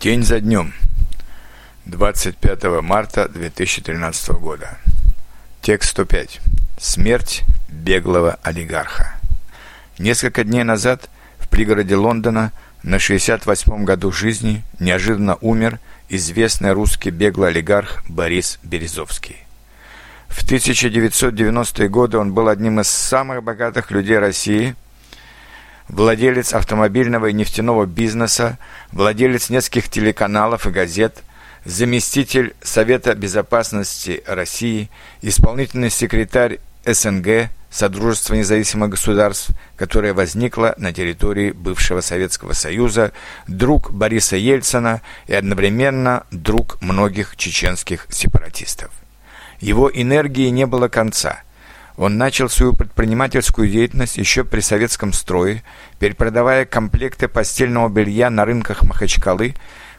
День за днем. 25 марта 2013 года. Текст 105. Смерть беглого олигарха. Несколько дней назад в пригороде Лондона на 68-м году жизни неожиданно умер известный русский беглый олигарх Борис Березовский. В 1990-е годы он был одним из самых богатых людей России – владелец автомобильного и нефтяного бизнеса, владелец нескольких телеканалов и газет, заместитель Совета Безопасности России, исполнительный секретарь СНГ, Содружества независимых государств, которое возникло на территории бывшего Советского Союза, друг Бориса Ельцина и одновременно друг многих чеченских сепаратистов. Его энергии не было конца – он начал свою предпринимательскую деятельность еще при советском строе, перепродавая комплекты постельного белья на рынках Махачкалы,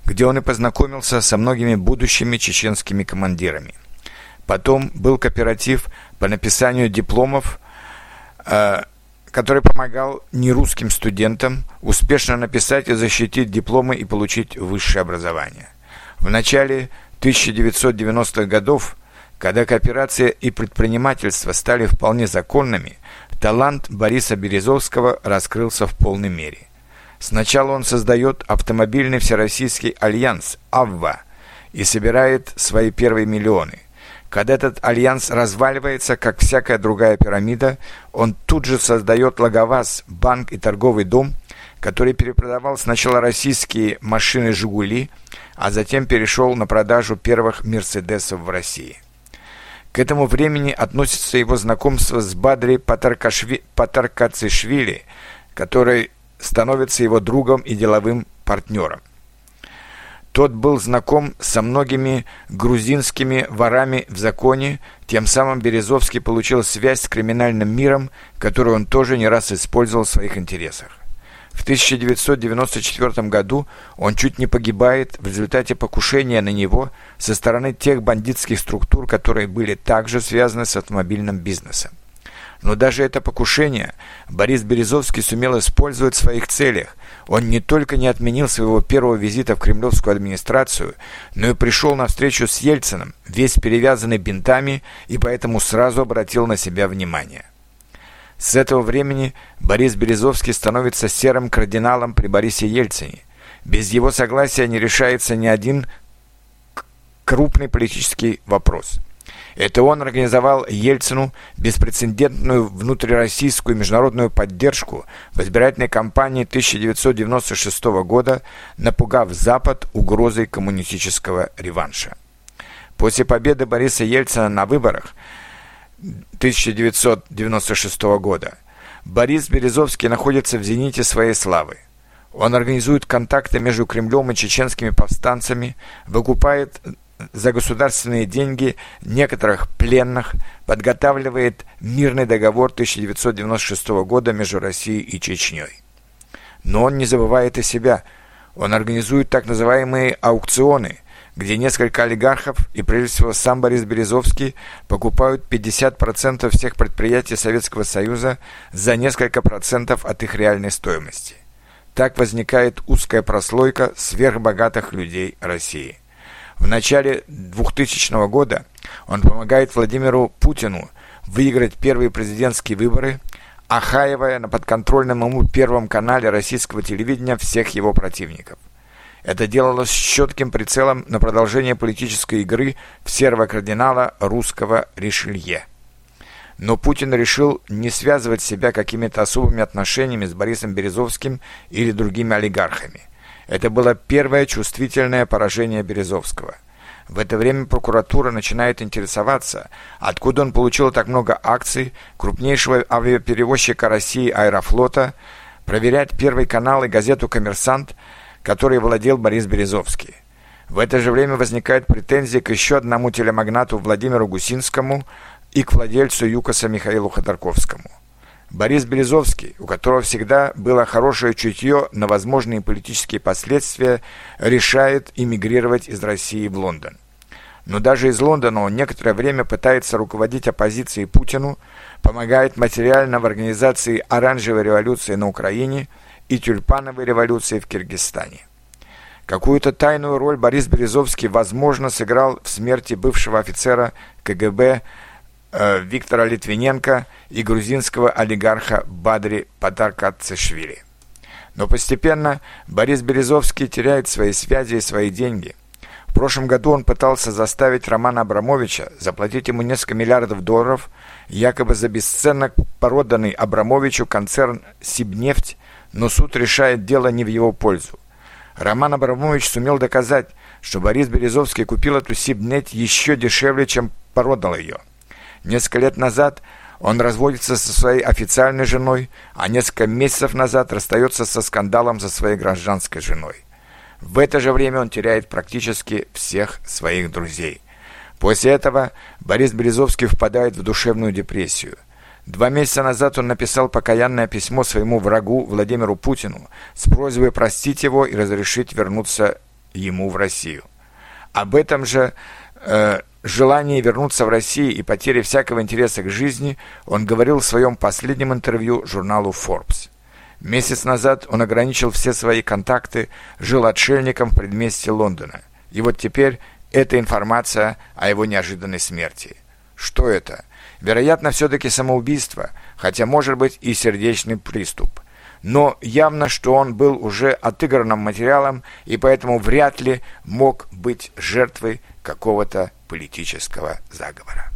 где он и познакомился со многими будущими чеченскими командирами. Потом был кооператив по написанию дипломов, э, который помогал нерусским студентам успешно написать и защитить дипломы и получить высшее образование. В начале 1990-х годов когда кооперация и предпринимательство стали вполне законными, талант Бориса Березовского раскрылся в полной мере. Сначала он создает автомобильный всероссийский альянс «АВВА» и собирает свои первые миллионы. Когда этот альянс разваливается, как всякая другая пирамида, он тут же создает ЛогоВАЗ, банк и торговый дом, который перепродавал сначала российские машины «Жигули», а затем перешел на продажу первых «Мерседесов» в России. К этому времени относится его знакомство с Бадри. Патаркацишвили, который становится его другом и деловым партнером. Тот был знаком со многими грузинскими ворами в законе, тем самым Березовский получил связь с криминальным миром, которую он тоже не раз использовал в своих интересах. В 1994 году он чуть не погибает в результате покушения на него со стороны тех бандитских структур, которые были также связаны с автомобильным бизнесом. Но даже это покушение Борис Березовский сумел использовать в своих целях. Он не только не отменил своего первого визита в кремлевскую администрацию, но и пришел на встречу с Ельциным, весь перевязанный бинтами, и поэтому сразу обратил на себя внимание. С этого времени Борис Березовский становится серым кардиналом при Борисе Ельцине. Без его согласия не решается ни один крупный политический вопрос. Это он организовал Ельцину беспрецедентную внутрироссийскую международную поддержку в избирательной кампании 1996 года, напугав Запад угрозой коммунистического реванша. После победы Бориса Ельцина на выборах 1996 года. Борис Березовский находится в зените своей славы. Он организует контакты между Кремлем и чеченскими повстанцами, выкупает за государственные деньги некоторых пленных, подготавливает мирный договор 1996 года между Россией и Чечней. Но он не забывает и себя. Он организует так называемые аукционы – где несколько олигархов и прежде всего сам Борис Березовский покупают 50% всех предприятий Советского Союза за несколько процентов от их реальной стоимости. Так возникает узкая прослойка сверхбогатых людей России. В начале 2000 года он помогает Владимиру Путину выиграть первые президентские выборы, охаивая на подконтрольном ему Первом канале российского телевидения всех его противников. Это делалось с четким прицелом на продолжение политической игры в серого кардинала русского Ришелье. Но Путин решил не связывать себя какими-то особыми отношениями с Борисом Березовским или другими олигархами. Это было первое чувствительное поражение Березовского. В это время прокуратура начинает интересоваться, откуда он получил так много акций крупнейшего авиаперевозчика России Аэрофлота, проверять Первый канал и газету «Коммерсант», которой владел Борис Березовский. В это же время возникают претензии к еще одному телемагнату Владимиру Гусинскому и к владельцу ЮКОСа Михаилу Ходорковскому. Борис Березовский, у которого всегда было хорошее чутье на возможные политические последствия, решает эмигрировать из России в Лондон. Но даже из Лондона он некоторое время пытается руководить оппозицией Путину, помогает материально в организации оранжевой революции на Украине – и тюльпановой революции в Киргизстане. Какую-то тайную роль Борис Березовский, возможно, сыграл в смерти бывшего офицера КГБ э, Виктора Литвиненко и грузинского олигарха Бадри Патаркацешвили. Но постепенно Борис Березовский теряет свои связи и свои деньги. В прошлом году он пытался заставить Романа Абрамовича заплатить ему несколько миллиардов долларов, якобы за бесценок породанный Абрамовичу концерн «Сибнефть», но суд решает дело не в его пользу. Роман Абрамович сумел доказать, что Борис Березовский купил эту Сибнефть еще дешевле, чем продал ее. Несколько лет назад он разводится со своей официальной женой, а несколько месяцев назад расстается со скандалом за своей гражданской женой. В это же время он теряет практически всех своих друзей. После этого Борис Березовский впадает в душевную депрессию. Два месяца назад он написал покаянное письмо своему врагу Владимиру Путину с просьбой простить его и разрешить вернуться ему в Россию. Об этом же э, желании вернуться в Россию и потере всякого интереса к жизни он говорил в своем последнем интервью журналу Forbes. Месяц назад он ограничил все свои контакты, жил отшельником в предместье Лондона. И вот теперь эта информация о его неожиданной смерти. Что это? Вероятно, все-таки самоубийство, хотя, может быть, и сердечный приступ. Но явно, что он был уже отыгранным материалом и поэтому вряд ли мог быть жертвой какого-то политического заговора.